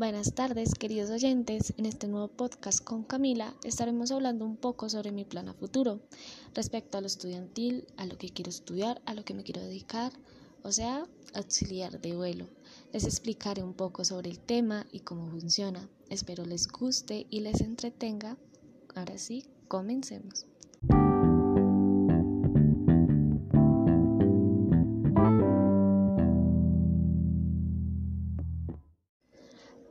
Buenas tardes, queridos oyentes. En este nuevo podcast con Camila estaremos hablando un poco sobre mi plan a futuro respecto a lo estudiantil, a lo que quiero estudiar, a lo que me quiero dedicar, o sea, auxiliar de vuelo. Les explicaré un poco sobre el tema y cómo funciona. Espero les guste y les entretenga. Ahora sí, comencemos.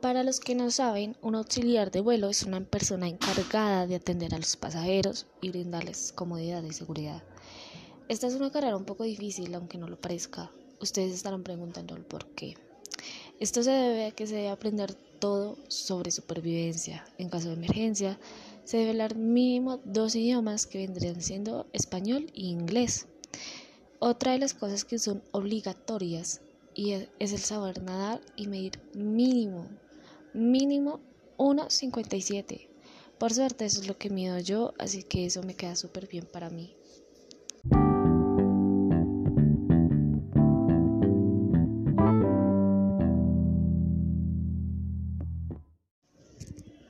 Para los que no saben, un auxiliar de vuelo es una persona encargada de atender a los pasajeros y brindarles comodidad y seguridad. Esta es una carrera un poco difícil, aunque no lo parezca. Ustedes estarán preguntando el por qué. Esto se debe a que se debe aprender todo sobre supervivencia. En caso de emergencia, se debe hablar mínimo dos idiomas que vendrían siendo español e inglés. Otra de las cosas que son obligatorias y es el saber nadar y medir mínimo mínimo 1,57. Por suerte eso es lo que mido yo, así que eso me queda súper bien para mí.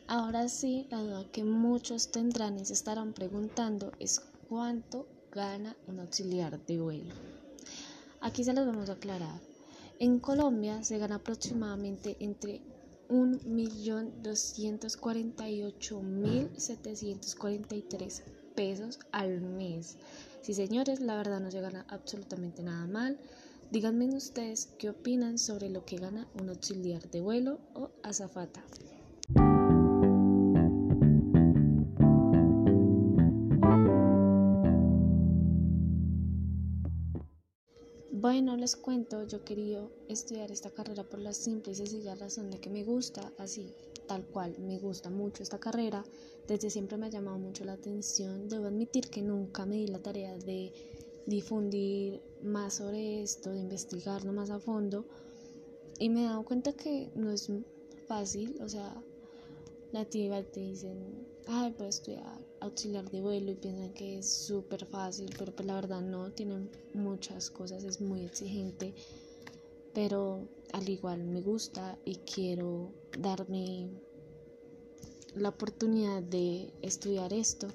Ahora sí, la duda que muchos tendrán y se estarán preguntando es cuánto gana un auxiliar de vuelo. Aquí se los vamos a aclarar. En Colombia se gana aproximadamente entre 1.248.743 pesos al mes. Sí, señores, la verdad no se gana absolutamente nada mal. Díganme ustedes qué opinan sobre lo que gana un auxiliar de vuelo o azafata. Bueno, les cuento, yo quería estudiar esta carrera por la simple y sencilla razón de que me gusta, así, tal cual, me gusta mucho esta carrera. Desde siempre me ha llamado mucho la atención. Debo admitir que nunca me di la tarea de difundir más sobre esto, de investigarlo más a fondo. Y me he dado cuenta que no es fácil, o sea, nativa te dicen, ay, puedes estudiar auxiliar de vuelo y piensan que es súper fácil, pero pues la verdad no, tienen muchas cosas, es muy exigente, pero al igual me gusta y quiero darme la oportunidad de estudiar esto.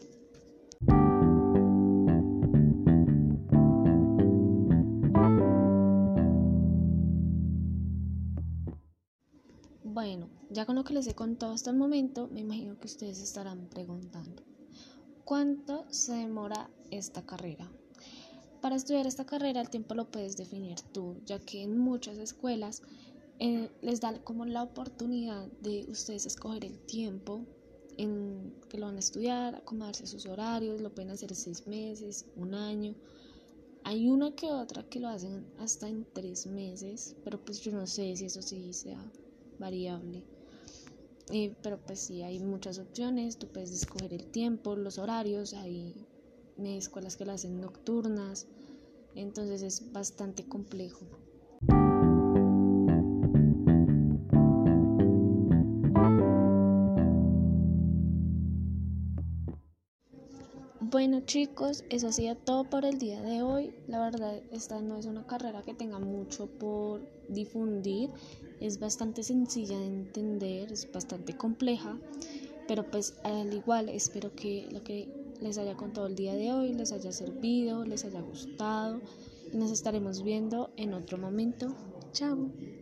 Ya con lo que les he contado hasta el momento, me imagino que ustedes estarán preguntando, ¿cuánto se demora esta carrera? Para estudiar esta carrera el tiempo lo puedes definir tú, ya que en muchas escuelas eh, les dan como la oportunidad de ustedes escoger el tiempo en que lo van a estudiar, acomodarse sus horarios, lo pueden hacer seis meses, un año. Hay una que otra que lo hacen hasta en tres meses, pero pues yo no sé si eso sí sea variable. Eh, pero pues sí, hay muchas opciones, tú puedes escoger el tiempo, los horarios, hay escuelas que las hacen nocturnas, entonces es bastante complejo. Bueno chicos, eso ha sido todo por el día de hoy. La verdad, esta no es una carrera que tenga mucho por difundir. Es bastante sencilla de entender, es bastante compleja. Pero pues al igual espero que lo que les haya contado el día de hoy les haya servido, les haya gustado. Y nos estaremos viendo en otro momento. Chao.